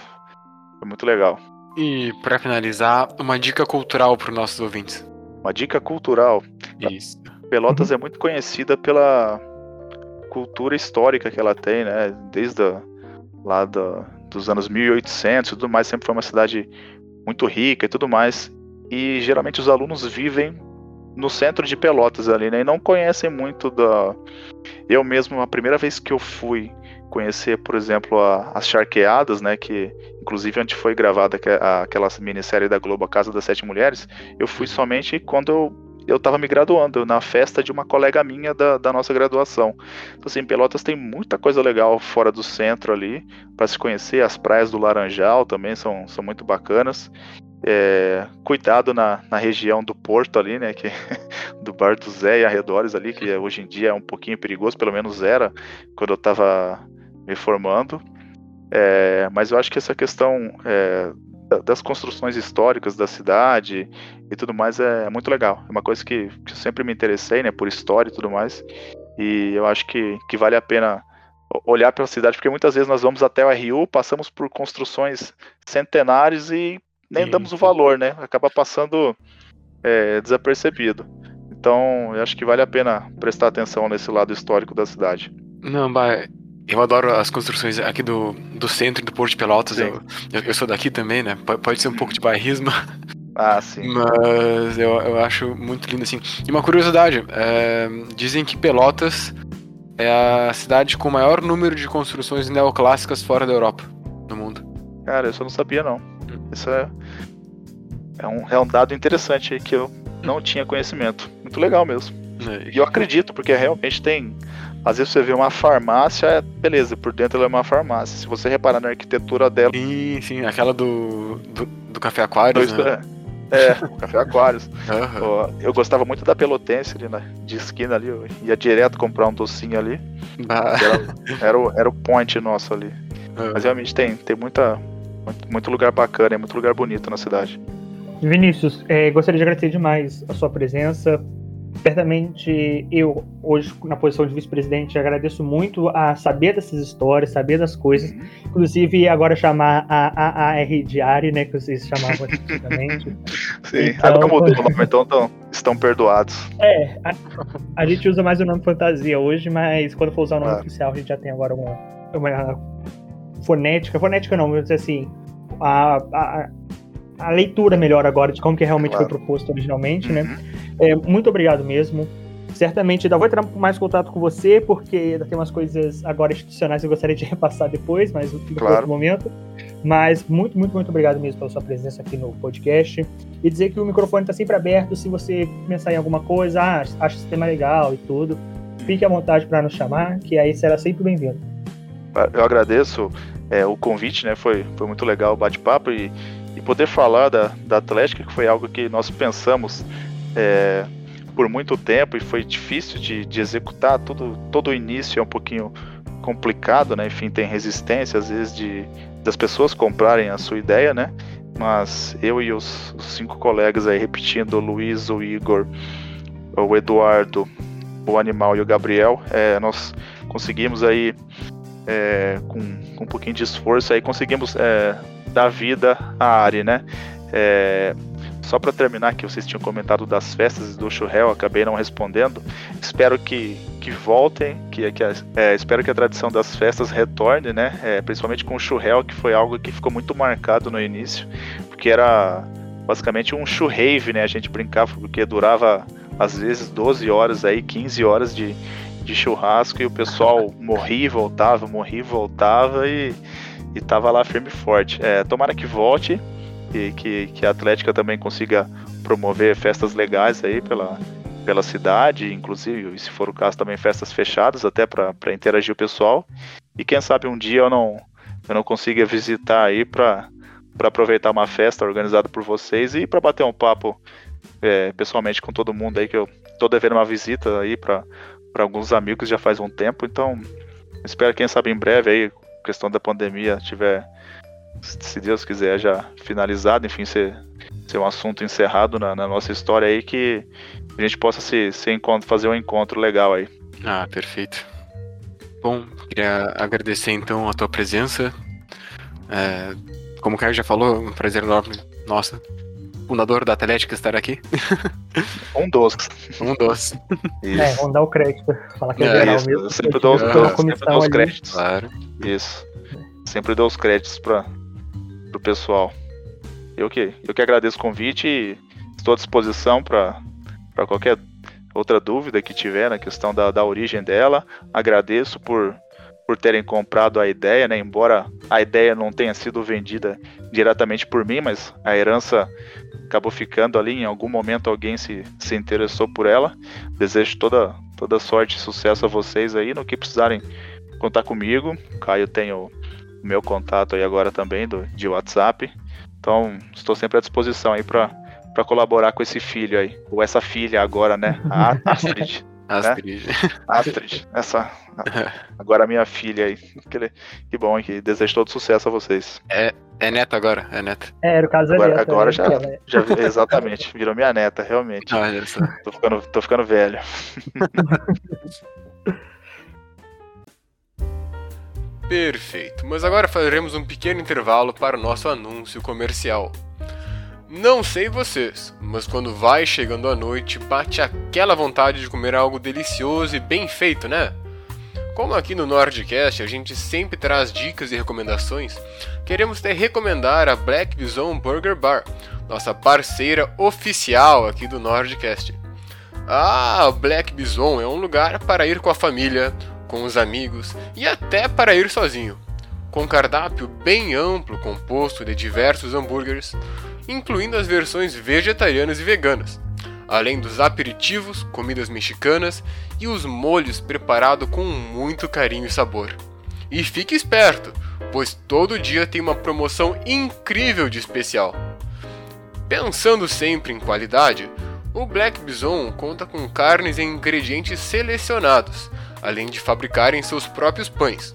foi muito legal. E para finalizar, uma dica cultural para os nossos ouvintes. Uma dica cultural. Isso. Pelotas é muito conhecida pela cultura histórica que ela tem, né? Desde a, lá da, dos anos 1800 e tudo mais, sempre foi uma cidade muito rica e tudo mais e geralmente os alunos vivem no centro de Pelotas ali, né? E não conhecem muito da. Eu mesmo, a primeira vez que eu fui conhecer, por exemplo, a, as Charqueadas, né? Que inclusive onde foi gravada aquela minissérie da Globo, A Casa das Sete Mulheres, eu fui somente quando eu eu estava me graduando, na festa de uma colega minha da, da nossa graduação. Então, assim, Pelotas tem muita coisa legal fora do centro ali, para se conhecer. As praias do Laranjal também são, são muito bacanas. É, cuidado na, na região do porto ali, né? Que, <laughs> do Bar do Zé e arredores ali, que hoje em dia é um pouquinho perigoso, pelo menos era quando eu estava me formando. É, mas eu acho que essa questão é, das construções históricas da cidade e tudo mais é muito legal. É uma coisa que, que eu sempre me interessei, né, por história e tudo mais. E eu acho que, que vale a pena olhar pela cidade, porque muitas vezes nós vamos até o RU, passamos por construções centenárias e nem damos o valor, né? Acaba passando é, desapercebido. Então, eu acho que vale a pena prestar atenção nesse lado histórico da cidade. Não, mas eu adoro as construções aqui do, do centro do Porto de Pelotas. Eu, eu, sou daqui também, né? Pode, pode ser um pouco de bairrismo. Ah, sim. Mas eu, eu acho muito lindo assim. E uma curiosidade: é, dizem que Pelotas é a cidade com o maior número de construções neoclássicas fora da Europa, no mundo. Cara, eu não sabia não. Hum. Isso é, é, um, é um dado interessante aí que eu não tinha conhecimento. Muito legal mesmo. É. E eu acredito, porque realmente tem. Às vezes você vê uma farmácia, beleza, por dentro ela é uma farmácia. Se você reparar na arquitetura dela. Sim, sim, aquela do, do, do Café Aquários, né? É, <laughs> Café Aquários. Uhum. Eu gostava muito da Pelotense ali, né? De esquina ali. Eu ia direto comprar um docinho ali. Era, era, o, era o point nosso ali. Uhum. Mas realmente tem, tem muita, muito, muito lugar bacana, é muito lugar bonito na cidade. Vinícius, é, gostaria de agradecer demais a sua presença. Certamente eu, hoje, na posição de vice-presidente, agradeço muito a saber dessas histórias, saber das coisas. Uhum. Inclusive, agora chamar a AAR Diário, né, que vocês chamavam antigamente. <laughs> Sim, então, agora mudou o nome, então tão, estão perdoados. É, a, a, gente usa mais o nome fantasia hoje, mas quando for usar o nome ah. oficial, a gente já tem agora uma, uma fonética. Fonética não, vamos dizer assim. A, a, a leitura melhor agora de como que realmente claro. foi proposto originalmente, né? uhum. né? É, muito obrigado mesmo. Certamente ainda vou entrar mais contato com você, porque ainda tem umas coisas agora institucionais que eu gostaria de <laughs> repassar depois, mas no claro. outro momento. Mas muito, muito, muito obrigado mesmo pela sua presença aqui no podcast. E dizer que o microfone está sempre aberto. Se você pensar em alguma coisa, ah, acha esse tema legal e tudo, fique à vontade para nos chamar, que aí será sempre bem-vindo. Eu agradeço é, o convite, né? Foi, foi muito legal o bate-papo e e poder falar da, da Atlética, que foi algo que nós pensamos é, por muito tempo e foi difícil de, de executar, tudo, todo o início é um pouquinho complicado, né? Enfim, tem resistência às vezes de das pessoas comprarem a sua ideia, né? Mas eu e os, os cinco colegas aí repetindo, o Luiz, o Igor, o Eduardo, o Animal e o Gabriel, é, nós conseguimos aí é, com, com, um pouquinho de esforço aí conseguimos é, dar vida à área, né? É, só para terminar, que vocês tinham comentado das festas do Churrel, acabei não respondendo. Espero que, que voltem, que, que é, espero que a tradição das festas retorne, né? É, principalmente com o Churrel, que foi algo que ficou muito marcado no início, porque era basicamente um churrave, né? A gente brincava porque durava às vezes 12 horas aí, 15 horas de, de churrasco e o pessoal <laughs> morria e voltava, morria e voltava e e tava lá firme e forte. É, tomara que volte e que, que a Atlética também consiga promover festas legais aí pela, pela cidade, inclusive, se for o caso, também festas fechadas, até para interagir o pessoal. E quem sabe um dia eu não, eu não consiga visitar aí para aproveitar uma festa organizada por vocês e para bater um papo é, pessoalmente com todo mundo aí, que eu tô devendo uma visita aí para alguns amigos já faz um tempo, então espero quem sabe em breve aí questão da pandemia tiver, se Deus quiser, já finalizado, enfim, ser, ser um assunto encerrado na, na nossa história aí, que a gente possa se, se encontro, fazer um encontro legal aí. Ah, perfeito. Bom, queria agradecer então a tua presença. É, como o Caio já falou, um prazer enorme. Nossa, fundador da Atlética estar aqui. <laughs> Um dos. Um dos. <laughs> É, vamos dar o crédito. Falar que é, é geral isso, mesmo. Sempre dou, uh, sempre dou os créditos. Claro. Isso. Sempre dou os créditos para o pessoal. Eu que, eu que agradeço o convite e estou à disposição para qualquer outra dúvida que tiver na questão da, da origem dela. Agradeço por por terem comprado a ideia, né? Embora a ideia não tenha sido vendida diretamente por mim, mas a herança acabou ficando ali. Em algum momento alguém se, se interessou por ela. Desejo toda, toda sorte e sucesso a vocês aí. No que precisarem contar comigo. Caio tem o meu contato aí agora também do, de WhatsApp. Então, estou sempre à disposição aí para colaborar com esse filho aí. Ou essa filha agora, né? A Astrid. <laughs> Astrid. Né? Astrid. Essa. Agora a minha filha aí. Que, bom, que desejo todo sucesso a vocês. É, é neta agora, é neta. É, era o caso agora, da neta. Agora né? já, já, exatamente, virou minha neta, realmente. Olha só. Tô ficando, tô ficando velho. <laughs> Perfeito, mas agora faremos um pequeno intervalo para o nosso anúncio comercial. Não sei vocês, mas quando vai chegando a noite, bate aquela vontade de comer algo delicioso e bem feito, né? Como aqui no Nordcast a gente sempre traz dicas e recomendações, queremos te recomendar a Black Bison Burger Bar, nossa parceira oficial aqui do Nordcast. Ah, Black Bison é um lugar para ir com a família, com os amigos e até para ir sozinho. Com cardápio bem amplo composto de diversos hambúrgueres, incluindo as versões vegetarianas e veganas, além dos aperitivos, comidas mexicanas e os molhos preparados com muito carinho e sabor. E fique esperto, pois todo dia tem uma promoção incrível de especial. Pensando sempre em qualidade, o Black Bison conta com carnes e ingredientes selecionados, além de fabricarem seus próprios pães.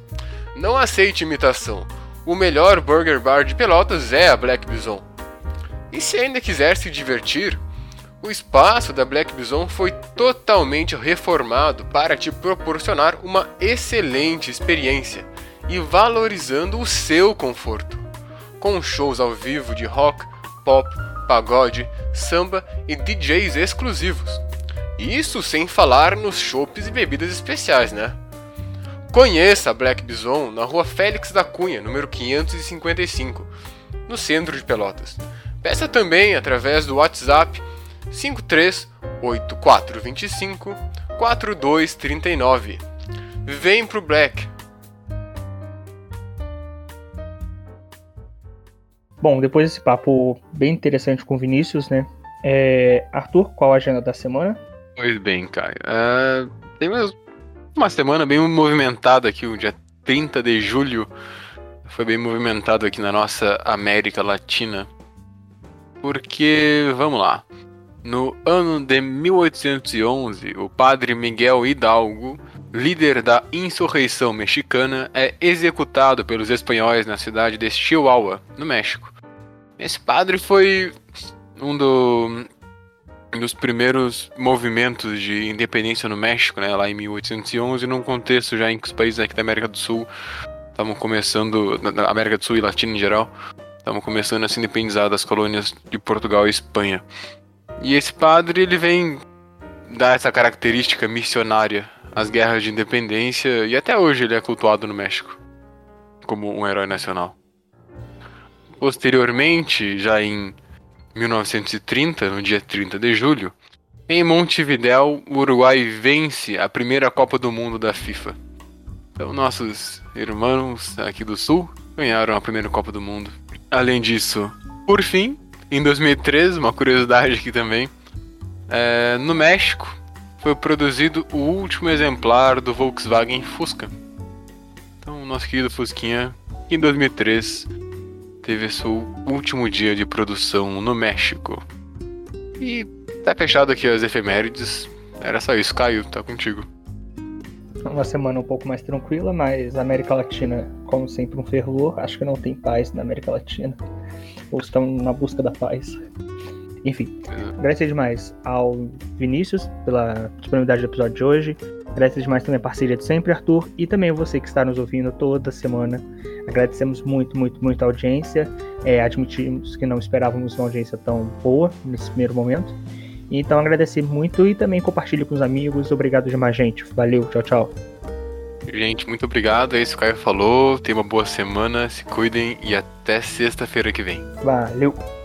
Não aceite imitação. O melhor burger bar de Pelotas é a Black Bison. E se ainda quiser se divertir, o espaço da Black Bison foi totalmente reformado para te proporcionar uma excelente experiência e valorizando o seu conforto, com shows ao vivo de rock, pop, pagode, samba e DJs exclusivos. Isso sem falar nos chopes e bebidas especiais, né? Conheça a Black Bison na rua Félix da Cunha, número 555, no centro de Pelotas. Peça também através do WhatsApp 538425 4239. Vem pro Black. Bom, depois desse papo bem interessante com o Vinícius, né? É, Arthur, qual a agenda da semana? Pois bem, Caio. Uh, tem uma, uma semana bem movimentada aqui, o dia 30 de julho. Foi bem movimentado aqui na nossa América Latina. Porque, vamos lá. No ano de 1811, o padre Miguel Hidalgo, líder da insurreição mexicana, é executado pelos espanhóis na cidade de Chihuahua, no México. Esse padre foi um do, dos primeiros movimentos de independência no México, né, lá em 1811, num contexto já em que os países aqui da América do Sul estavam começando, na América do Sul e Latina em geral, estavam começando a se independizar das colônias de Portugal e Espanha. E esse padre ele vem dar essa característica missionária às guerras de independência e até hoje ele é cultuado no México como um herói nacional. Posteriormente, já em 1930, no dia 30 de julho, em Montevidéu, o Uruguai vence a primeira Copa do Mundo da FIFA. Então, nossos irmãos aqui do Sul ganharam a primeira Copa do Mundo. Além disso, por fim, em 2013, uma curiosidade aqui também, é, no México foi produzido o último exemplar do Volkswagen Fusca. Então, nosso querido Fusquinha, em 2003, teve seu último dia de produção no México. E tá fechado aqui as efemérides. Era só isso, Caio, tá contigo. Uma semana um pouco mais tranquila, mas a América Latina, como sempre, um fervor. Acho que não tem paz na América Latina. Ou estão na busca da paz. Enfim, agradecer demais ao Vinícius pela disponibilidade do episódio de hoje. Agradecer demais também a parceria de sempre, Arthur, e também você que está nos ouvindo toda semana. Agradecemos muito, muito, muito a audiência. É, admitimos que não esperávamos uma audiência tão boa nesse primeiro momento. Então agradecer muito e também compartilhe com os amigos. Obrigado demais, gente. Valeu, tchau, tchau. Gente, muito obrigado. É isso que o Caio falou. Tenha uma boa semana, se cuidem e até sexta-feira que vem. Valeu!